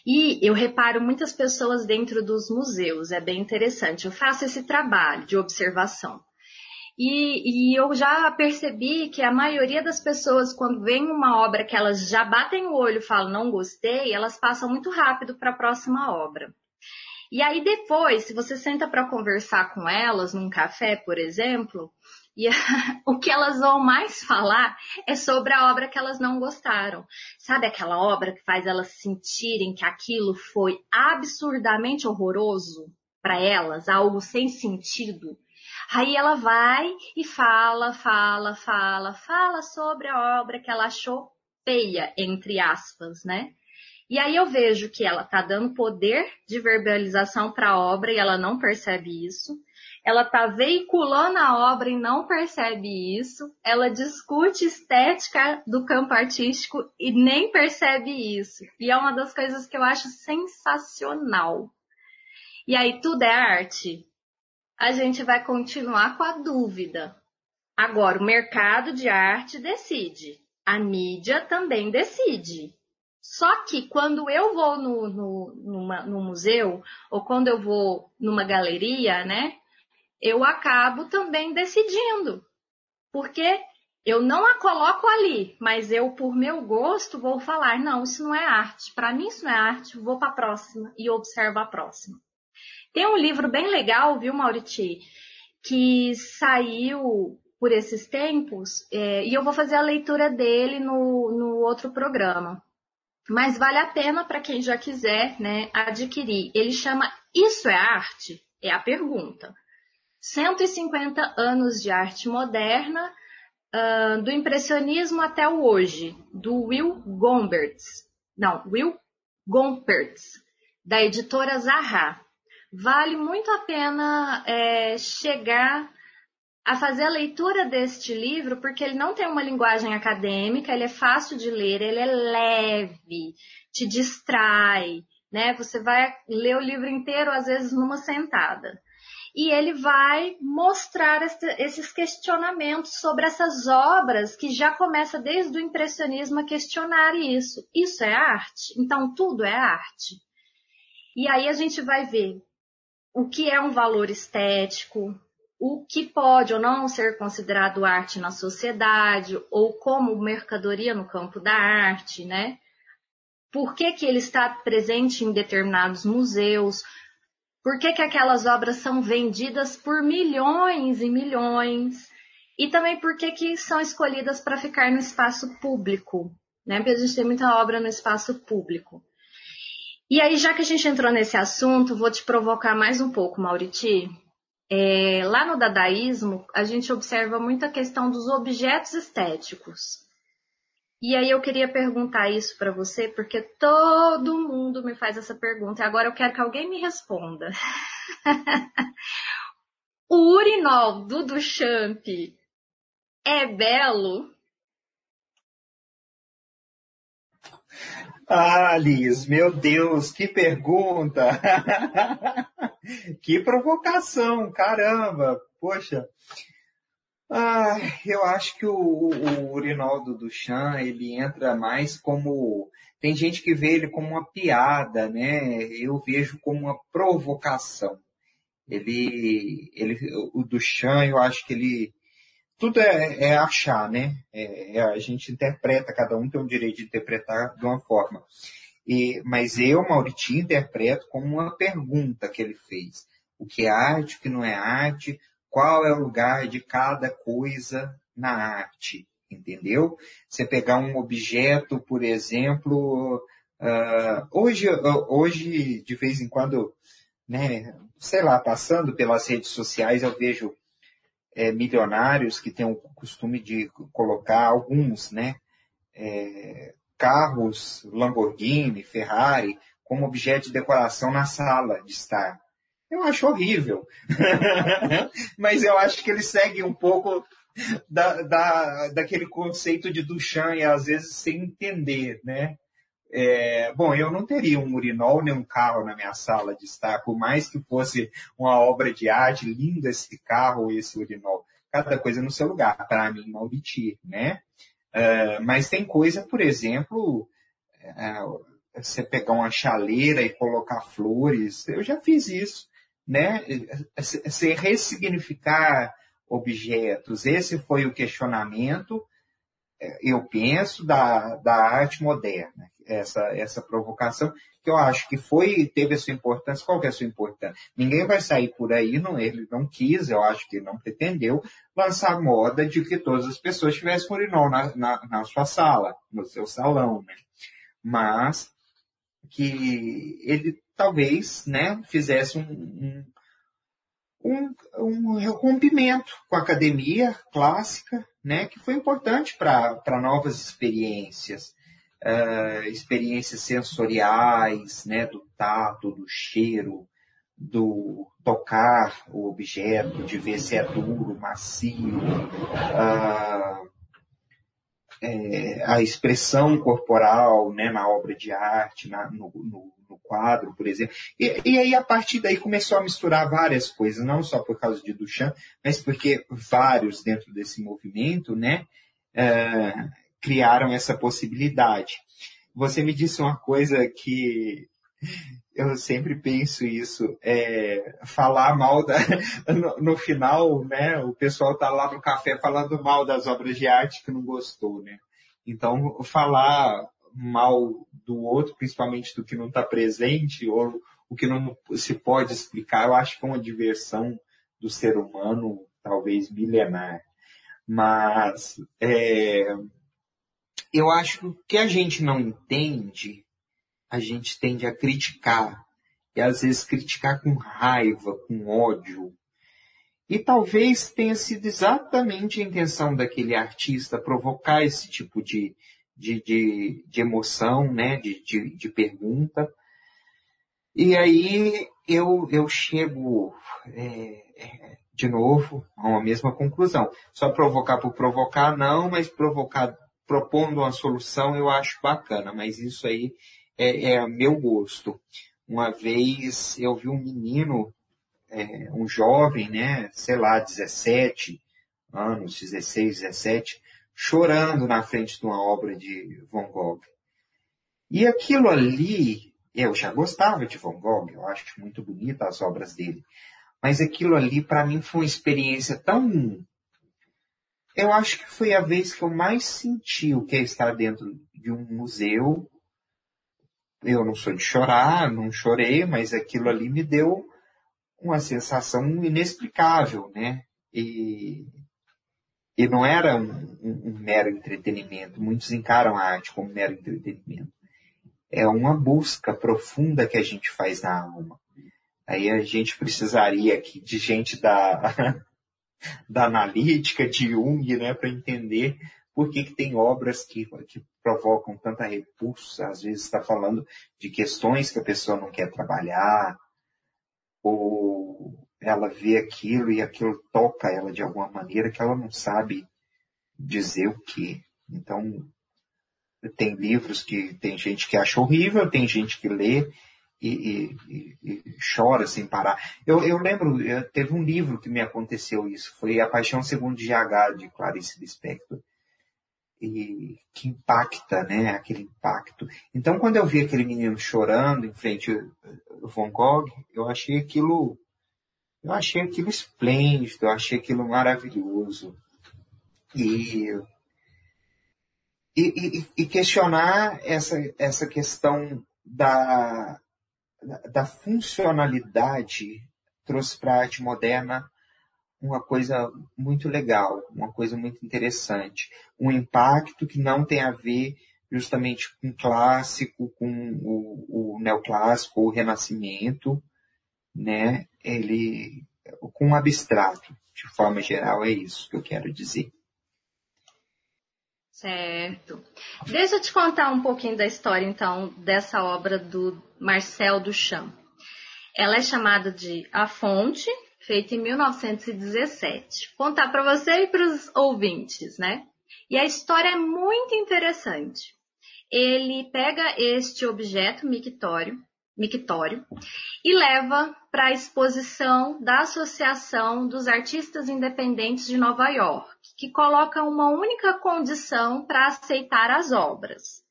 E eu reparo muitas pessoas dentro dos museus, é bem interessante. Eu faço esse trabalho de observação. E, e, eu já percebi que a maioria das pessoas, quando vem uma obra que elas já batem o olho e falam não gostei, elas passam muito rápido para a próxima obra. E aí depois, se você senta para conversar com elas num café, por exemplo, e o que elas vão mais falar é sobre a obra que elas não gostaram. Sabe aquela obra que faz elas sentirem que aquilo foi absurdamente horroroso para elas, algo sem sentido? Aí ela vai e fala, fala, fala, fala sobre a obra que ela achou feia, entre aspas, né? E aí eu vejo que ela está dando poder de verbalização para a obra e ela não percebe isso. Ela está veiculando a obra e não percebe isso. Ela discute estética do campo artístico e nem percebe isso. E é uma das coisas que eu acho sensacional. E aí tudo é arte? A gente vai continuar com a dúvida. Agora, o mercado de arte decide. A mídia também decide. Só que quando eu vou no, no, numa, no museu ou quando eu vou numa galeria, né, eu acabo também decidindo. Porque eu não a coloco ali, mas eu, por meu gosto, vou falar: não, isso não é arte. Para mim, isso não é arte. Vou para a próxima e observo a próxima. Tem um livro bem legal, viu, Mauriti, que saiu por esses tempos, é, e eu vou fazer a leitura dele no, no outro programa mas vale a pena para quem já quiser né, adquirir. Ele chama Isso é Arte? É a pergunta. 150 anos de arte moderna, uh, do impressionismo até o hoje, do Will Gompertz. Não, Will Gompertz, da editora Zaha. Vale muito a pena é, chegar a fazer a leitura deste livro, porque ele não tem uma linguagem acadêmica, ele é fácil de ler, ele é leve, te distrai, né? Você vai ler o livro inteiro, às vezes, numa sentada. E ele vai mostrar esses questionamentos sobre essas obras que já começa desde o impressionismo a questionar isso. Isso é arte? Então tudo é arte? E aí a gente vai ver o que é um valor estético, o que pode ou não ser considerado arte na sociedade, ou como mercadoria no campo da arte, né? Por que, que ele está presente em determinados museus? Por que, que aquelas obras são vendidas por milhões e milhões? E também por que, que são escolhidas para ficar no espaço público, né? Porque a gente tem muita obra no espaço público. E aí, já que a gente entrou nesse assunto, vou te provocar mais um pouco, Mauriti. É, lá no dadaísmo, a gente observa muito a questão dos objetos estéticos. E aí eu queria perguntar isso para você, porque todo mundo me faz essa pergunta, e agora eu quero que alguém me responda. o urinol do Duchamp é belo? Ah, Liz, meu Deus, que pergunta! que provocação, caramba! Poxa, ah, eu acho que o, o, Urinaldo Duchamp, ele entra mais como... Tem gente que vê ele como uma piada, né? Eu vejo como uma provocação. Ele, ele, o Duchamp, eu acho que ele tudo é, é achar, né? É, é, a gente interpreta, cada um tem o direito de interpretar de uma forma. E, mas eu, Mauriti, interpreto como uma pergunta que ele fez. O que é arte, o que não é arte, qual é o lugar de cada coisa na arte, entendeu? Você pegar um objeto, por exemplo, uh, hoje, hoje, de vez em quando, né, sei lá, passando pelas redes sociais, eu vejo é, milionários que têm o costume de colocar alguns, né, é, carros Lamborghini, Ferrari, como objeto de decoração na sala de estar. Eu acho horrível. Mas eu acho que ele segue um pouco da, da, daquele conceito de Duchamp e às vezes sem entender, né? É, bom, eu não teria um urinol nem um carro na minha sala de estar, por mais que fosse uma obra de arte, lindo esse carro, esse urinol. Cada coisa no seu lugar, para mim, Mauriti, né? Uh, mas tem coisa, por exemplo, uh, você pegar uma chaleira e colocar flores, eu já fiz isso, né? Você ressignificar objetos, esse foi o questionamento, é, eu penso, da, da arte moderna essa, essa provocação, que eu acho que foi, teve a sua importância. Qual que é a sua importância? Ninguém vai sair por aí, não, ele não quis, eu acho que não pretendeu, lançar moda de que todas as pessoas tivessem urinol na, na, na sua sala, no seu salão, né? Mas que ele talvez, né, fizesse um, um um, um rompimento com a academia clássica, né, que foi importante para novas experiências uh, experiências sensoriais, né, do tato, do cheiro, do tocar o objeto, de ver se é duro, macio, uh, é, a expressão corporal né, na obra de arte, na, no, no, no, quadro, por exemplo. E, e, aí, a partir daí, começou a misturar várias coisas, não só por causa de Duchamp, mas porque vários dentro desse movimento né, uh, criaram essa possibilidade. Você me disse uma coisa que eu sempre penso isso, é, falar mal da, no, no, final, né, o pessoal tá lá no café falando mal das obras de arte que não gostou, né. Então, falar mal do outro, principalmente do que não está presente, ou o que não se pode explicar, eu acho que é uma diversão do ser humano, talvez milenar. Mas, é, eu acho que o que a gente não entende, a gente tende a criticar. E às vezes criticar com raiva, com ódio. E talvez tenha sido exatamente a intenção daquele artista provocar esse tipo de, de, de, de emoção, né? de, de, de pergunta. E aí eu, eu chego é, é de novo, a uma mesma conclusão. Só provocar por provocar, não, mas provocar propondo uma solução eu acho bacana, mas isso aí é, é meu gosto. Uma vez eu vi um menino, é, um jovem, né, sei lá, 17 anos, 16, 17, chorando na frente de uma obra de Van Gogh. E aquilo ali, eu já gostava de Van Gogh, eu acho muito bonita as obras dele. Mas aquilo ali, para mim, foi uma experiência tão. Eu acho que foi a vez que eu mais senti o que é estar dentro de um museu. Eu não sou de chorar, não chorei, mas aquilo ali me deu uma sensação inexplicável, né? E, e não era um, um, um mero entretenimento. Muitos encaram a arte como mero entretenimento é uma busca profunda que a gente faz na alma. Aí a gente precisaria aqui de gente da, da analítica, de Jung, né, para entender por que, que tem obras que, que provocam tanta repulsa. Às vezes está falando de questões que a pessoa não quer trabalhar, ou ela vê aquilo e aquilo toca ela de alguma maneira que ela não sabe dizer o que. Então, tem livros que tem gente que acha horrível, tem gente que lê e, e, e chora sem parar. Eu, eu lembro, eu, teve um livro que me aconteceu isso, foi A Paixão Segundo GH, de Clarice Lispector. E que impacta, né? Aquele impacto. Então, quando eu vi aquele menino chorando em frente ao Van Gogh, eu achei aquilo, eu achei aquilo esplêndido, eu achei aquilo maravilhoso. E e, e, e questionar essa, essa questão da, da funcionalidade trouxe para a arte moderna uma coisa muito legal, uma coisa muito interessante. Um impacto que não tem a ver justamente com clássico, com o, o neoclássico, o renascimento, né? Ele, com o abstrato, de forma geral, é isso que eu quero dizer. Certo. Deixa eu te contar um pouquinho da história, então, dessa obra do Marcel Duchamp. Ela é chamada de A Fonte, feita em 1917. Vou contar para você e para os ouvintes, né? E a história é muito interessante. Ele pega este objeto mictório, mictório e leva para a exposição da Associação dos Artistas Independentes de Nova York, que coloca uma única condição para aceitar as obras,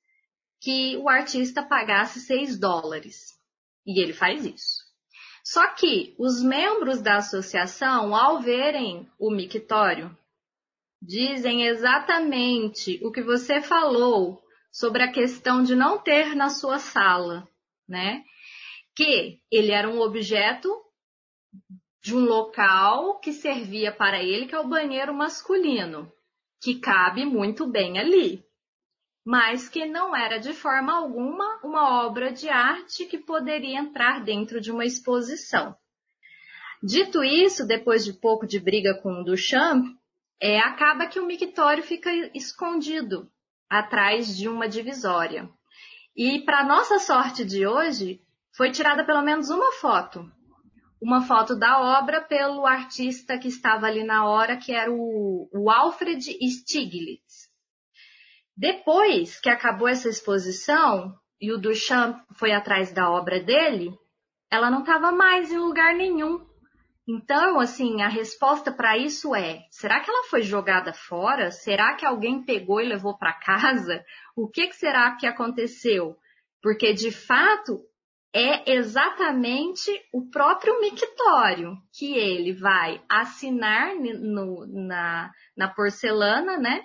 que o artista pagasse 6 dólares. E ele faz isso. Só que os membros da associação, ao verem o mictório, dizem exatamente o que você falou sobre a questão de não ter na sua sala, né? Que ele era um objeto de um local que servia para ele, que é o banheiro masculino, que cabe muito bem ali, mas que não era de forma alguma uma obra de arte que poderia entrar dentro de uma exposição. Dito isso, depois de pouco de briga com o Duchamp, é, acaba que o mictório fica escondido atrás de uma divisória. E para nossa sorte de hoje, foi tirada pelo menos uma foto uma foto da obra pelo artista que estava ali na hora, que era o, o Alfred Stiglitz. Depois que acabou essa exposição e o Duchamp foi atrás da obra dele, ela não estava mais em lugar nenhum. Então, assim, a resposta para isso é: será que ela foi jogada fora? Será que alguém pegou e levou para casa? O que, que será que aconteceu? Porque de fato é exatamente o próprio mictório que ele vai assinar no, na, na porcelana, né?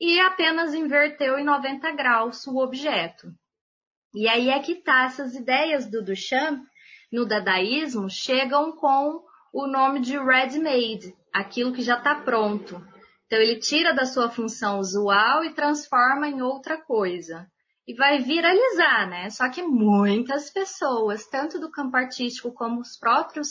E apenas inverteu em 90 graus o objeto. E aí é que tá, essas ideias do Duchamp no dadaísmo chegam com o nome de ready-made, aquilo que já está pronto. Então ele tira da sua função usual e transforma em outra coisa e vai viralizar, né? Só que muitas pessoas, tanto do campo artístico como os próprios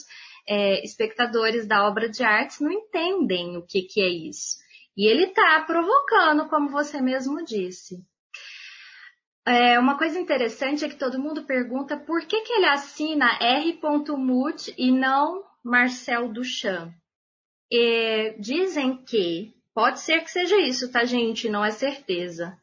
é, espectadores da obra de artes, não entendem o que, que é isso. E ele está provocando, como você mesmo disse. É, uma coisa interessante é que todo mundo pergunta por que, que ele assina R. Mut e não Marcel Duchamp. E dizem que, pode ser que seja isso, tá, gente? Não é certeza.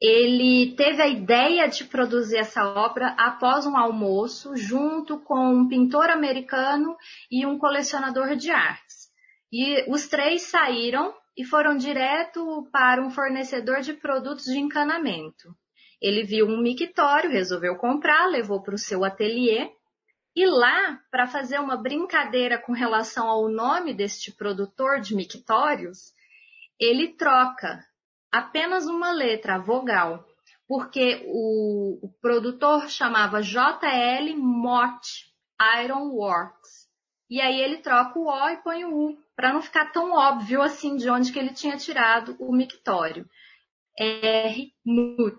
Ele teve a ideia de produzir essa obra após um almoço, junto com um pintor americano e um colecionador de artes. E os três saíram e foram direto para um fornecedor de produtos de encanamento. Ele viu um mictório, resolveu comprar, levou para o seu ateliê e lá, para fazer uma brincadeira com relação ao nome deste produtor de mictórios, ele troca apenas uma letra, a vogal, porque o, o produtor chamava JL Mott Iron Works. E aí ele troca o O e põe o U, para não ficar tão óbvio assim de onde que ele tinha tirado o mictório. R. Mut.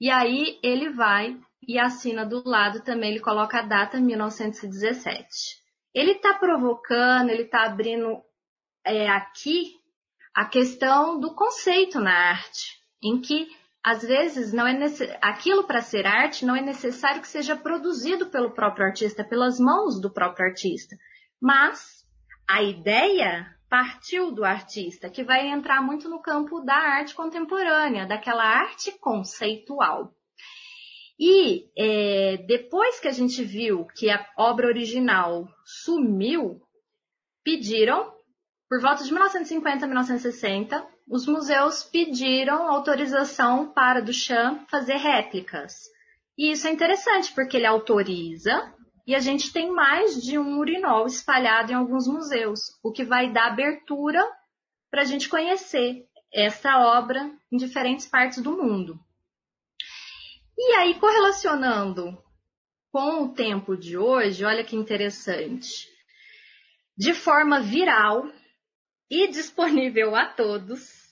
E aí ele vai e assina do lado também, ele coloca a data 1917. Ele está provocando, ele está abrindo é, aqui a questão do conceito na arte, em que às vezes não é aquilo para ser arte não é necessário que seja produzido pelo próprio artista, pelas mãos do próprio artista, mas a ideia partiu do artista, que vai entrar muito no campo da arte contemporânea, daquela arte conceitual. E é, depois que a gente viu que a obra original sumiu, pediram por volta de 1950 a 1960, os museus pediram autorização para Duchamp fazer réplicas. E isso é interessante porque ele autoriza e a gente tem mais de um urinol espalhado em alguns museus, o que vai dar abertura para a gente conhecer essa obra em diferentes partes do mundo. E aí, correlacionando com o tempo de hoje, olha que interessante. De forma viral, e disponível a todos,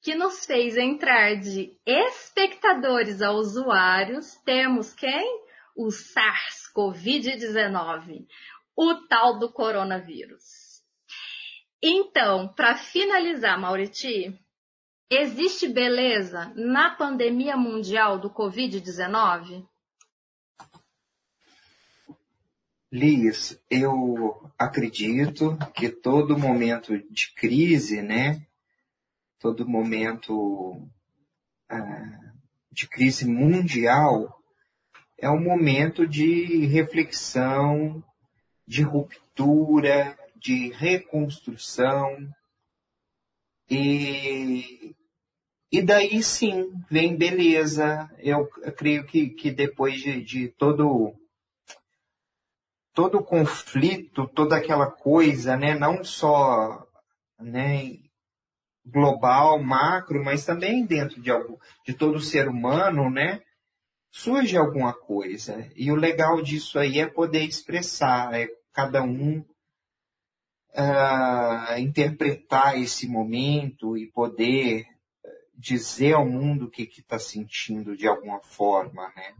que nos fez entrar de espectadores a usuários, temos quem? O SARS-CoV-19, o tal do coronavírus. Então, para finalizar, Mauriti, existe beleza na pandemia mundial do Covid-19? Liz, eu acredito que todo momento de crise, né, todo momento ah, de crise mundial é um momento de reflexão, de ruptura, de reconstrução. E, e daí sim vem beleza. Eu, creio que, que depois de, de todo todo o conflito, toda aquela coisa, né, não só né, global, macro, mas também dentro de, algo, de todo ser humano, né, surge alguma coisa. E o legal disso aí é poder expressar, é cada um uh, interpretar esse momento e poder dizer ao mundo o que está sentindo de alguma forma, né?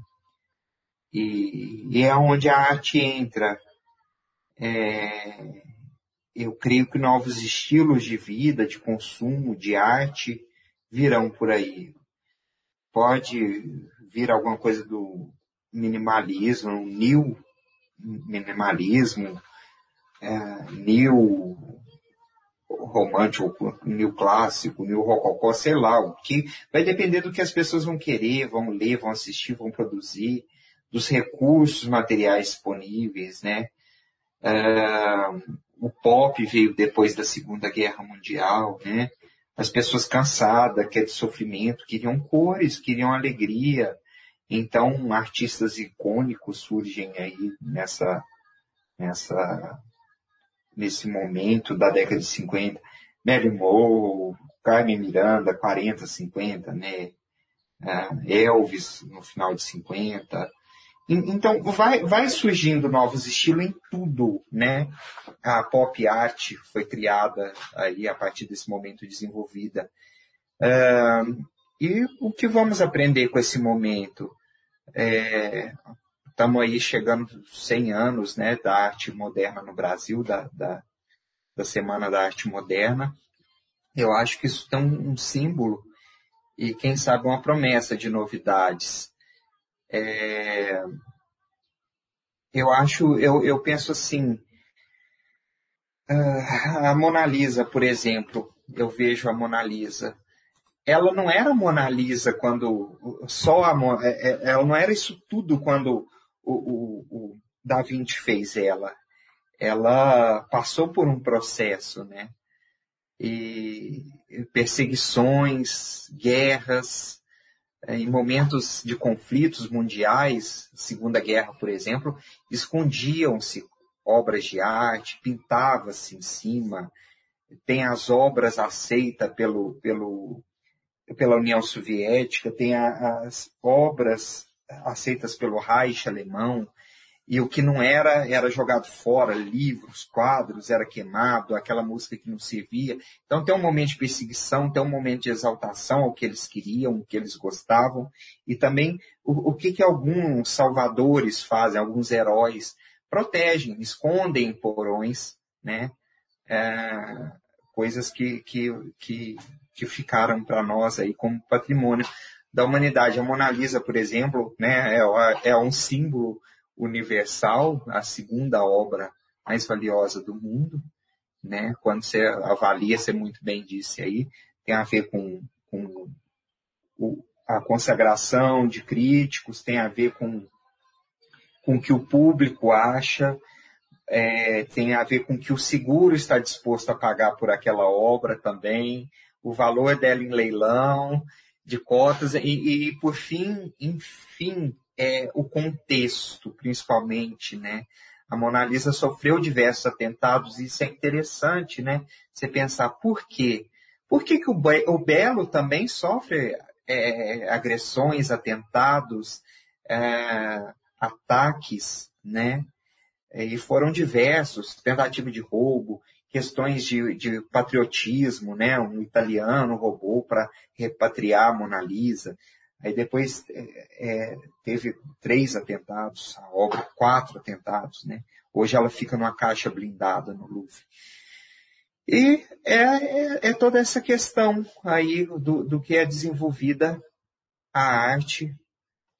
E, e é onde a arte entra. É, eu creio que novos estilos de vida, de consumo, de arte virão por aí. Pode vir alguma coisa do minimalismo, um new minimalismo, é, new romântico, new clássico, new rococó, sei lá, o que vai depender do que as pessoas vão querer, vão ler, vão assistir, vão produzir dos recursos materiais disponíveis, né? Uh, o pop veio depois da Segunda Guerra Mundial, né? As pessoas cansadas, que é de sofrimento, queriam cores, queriam alegria. Então, artistas icônicos surgem aí nessa, nessa, nesse momento da década de 50. Mary Moore, Carmen Miranda, 40, 50, né? Uh, Elvis no final de 50, então, vai, vai surgindo novos estilos em tudo, né? A pop art foi criada aí a partir desse momento desenvolvida. Uh, e o que vamos aprender com esse momento? Estamos é, aí chegando 100 anos né, da arte moderna no Brasil, da, da, da Semana da Arte Moderna. Eu acho que isso tem um, um símbolo e, quem sabe, uma promessa de novidades. É, eu acho, eu, eu penso assim, uh, a Mona Lisa, por exemplo, eu vejo a Mona Lisa. Ela não era Mona Lisa quando só a é, é, ela não era isso tudo quando o, o, o Da Vinci fez ela. Ela passou por um processo, né? E perseguições, guerras, em momentos de conflitos mundiais, Segunda Guerra, por exemplo, escondiam-se obras de arte, pintava-se em cima, tem as obras aceitas pelo, pelo, pela União Soviética, tem a, as obras aceitas pelo Reich alemão, e o que não era, era jogado fora, livros, quadros, era queimado, aquela música que não servia. Então tem um momento de perseguição, tem um momento de exaltação ao que eles queriam, o que eles gostavam, e também o, o que, que alguns salvadores fazem, alguns heróis, protegem, escondem em porões, né? É, coisas que, que, que, que ficaram para nós aí como patrimônio da humanidade. A Mona Lisa, por exemplo, né, é, é um símbolo universal, a segunda obra mais valiosa do mundo, né? Quando você avalia, você muito bem disse aí, tem a ver com, com o, a consagração de críticos, tem a ver com com o que o público acha, é, tem a ver com o que o seguro está disposto a pagar por aquela obra também, o valor dela em leilão, de cotas, e, e por fim, enfim, é, o contexto, principalmente, né? A Mona Lisa sofreu diversos atentados, e isso é interessante, né? Você pensar por quê? Por que, que o, o Belo também sofre é, agressões, atentados, é, ataques, né? E foram diversos, tentativa de roubo, questões de, de patriotismo, né? Um italiano roubou para repatriar a Mona Lisa. Aí depois é, é, teve três atentados, a obra, quatro atentados, né? Hoje ela fica numa caixa blindada no Louvre. E é, é, é toda essa questão aí do, do que é desenvolvida a arte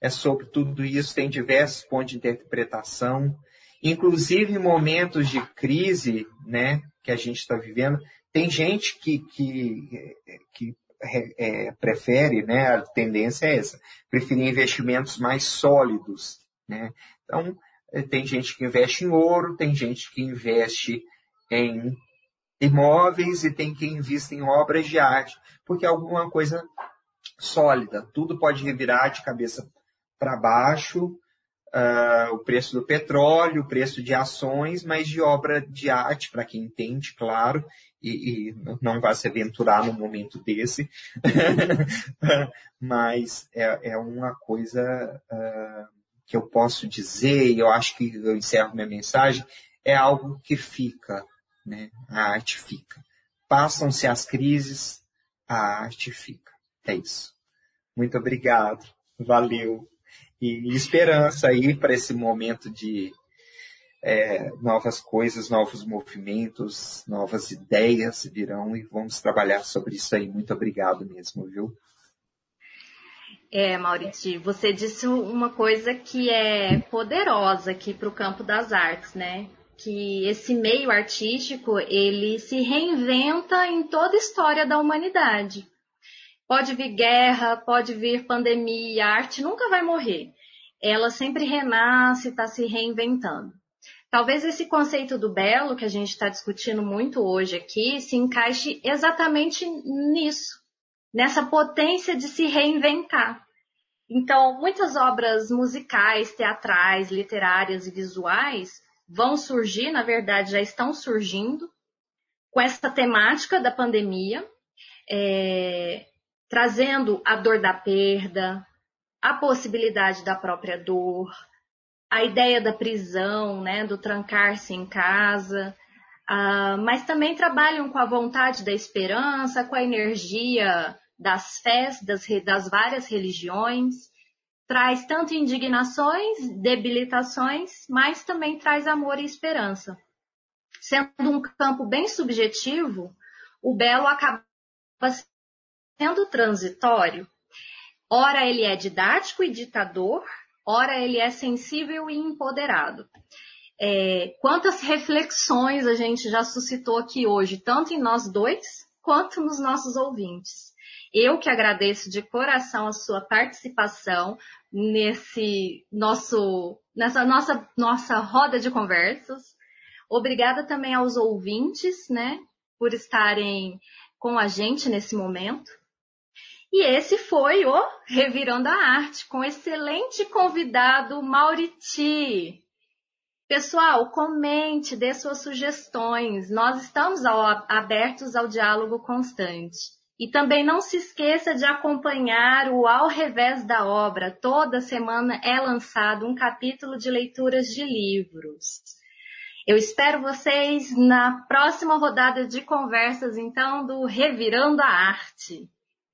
é sobre tudo isso, tem diversos pontos de interpretação, inclusive em momentos de crise, né, que a gente está vivendo, tem gente que, que, que é, prefere, né, a tendência é essa, preferir investimentos mais sólidos, né. Então, é, tem gente que investe em ouro, tem gente que investe em imóveis e tem quem investe em obras de arte, porque é alguma coisa sólida. Tudo pode revirar de cabeça para baixo uh, o preço do petróleo, o preço de ações, mas de obra de arte, para quem entende, claro, e, e, não vai se aventurar num momento desse, mas é, é, uma coisa uh, que eu posso dizer, e eu acho que eu encerro minha mensagem, é algo que fica, né? a arte fica. Passam-se as crises, a arte fica. É isso. Muito obrigado. Valeu e esperança aí para esse momento de é, novas coisas, novos movimentos, novas ideias virão e vamos trabalhar sobre isso aí. Muito obrigado mesmo, viu? É, Maurício, você disse uma coisa que é poderosa aqui para o campo das artes, né? Que esse meio artístico ele se reinventa em toda a história da humanidade. Pode vir guerra, pode vir pandemia, a arte nunca vai morrer. Ela sempre renasce, está se reinventando. Talvez esse conceito do belo que a gente está discutindo muito hoje aqui se encaixe exatamente nisso, nessa potência de se reinventar. Então, muitas obras musicais, teatrais, literárias e visuais vão surgir, na verdade já estão surgindo, com essa temática da pandemia. É, trazendo a dor da perda, a possibilidade da própria dor, a ideia da prisão, né, do trancar-se em casa, uh, mas também trabalham com a vontade da esperança, com a energia das fés das, das várias religiões, traz tanto indignações, debilitações, mas também traz amor e esperança. Sendo um campo bem subjetivo, o belo acaba sendo transitório, ora ele é didático e ditador, ora ele é sensível e empoderado. É, quantas reflexões a gente já suscitou aqui hoje, tanto em nós dois quanto nos nossos ouvintes. Eu que agradeço de coração a sua participação nesse nosso, nessa nossa, nossa roda de conversas. Obrigada também aos ouvintes, né, por estarem com a gente nesse momento. E esse foi o Revirando a Arte, com excelente convidado Mauriti. Pessoal, comente, dê suas sugestões. Nós estamos ao, abertos ao diálogo constante. E também não se esqueça de acompanhar o Ao Revés da Obra. Toda semana é lançado um capítulo de leituras de livros. Eu espero vocês na próxima rodada de conversas, então, do Revirando a Arte.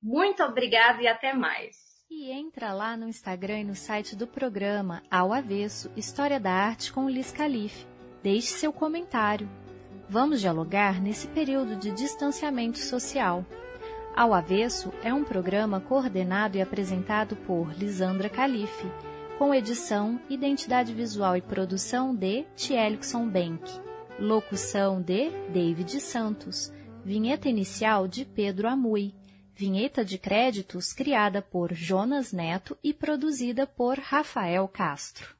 Muito obrigada e até mais. E entra lá no Instagram e no site do programa Ao Avesso História da Arte com Liz Calife. Deixe seu comentário. Vamos dialogar nesse período de distanciamento social. Ao Avesso é um programa coordenado e apresentado por Lisandra Calife, com edição, identidade visual e produção de Tielixon Bank. Locução de David Santos. Vinheta inicial de Pedro Amui vinheta de créditos criada por Jonas Neto e produzida por Rafael Castro.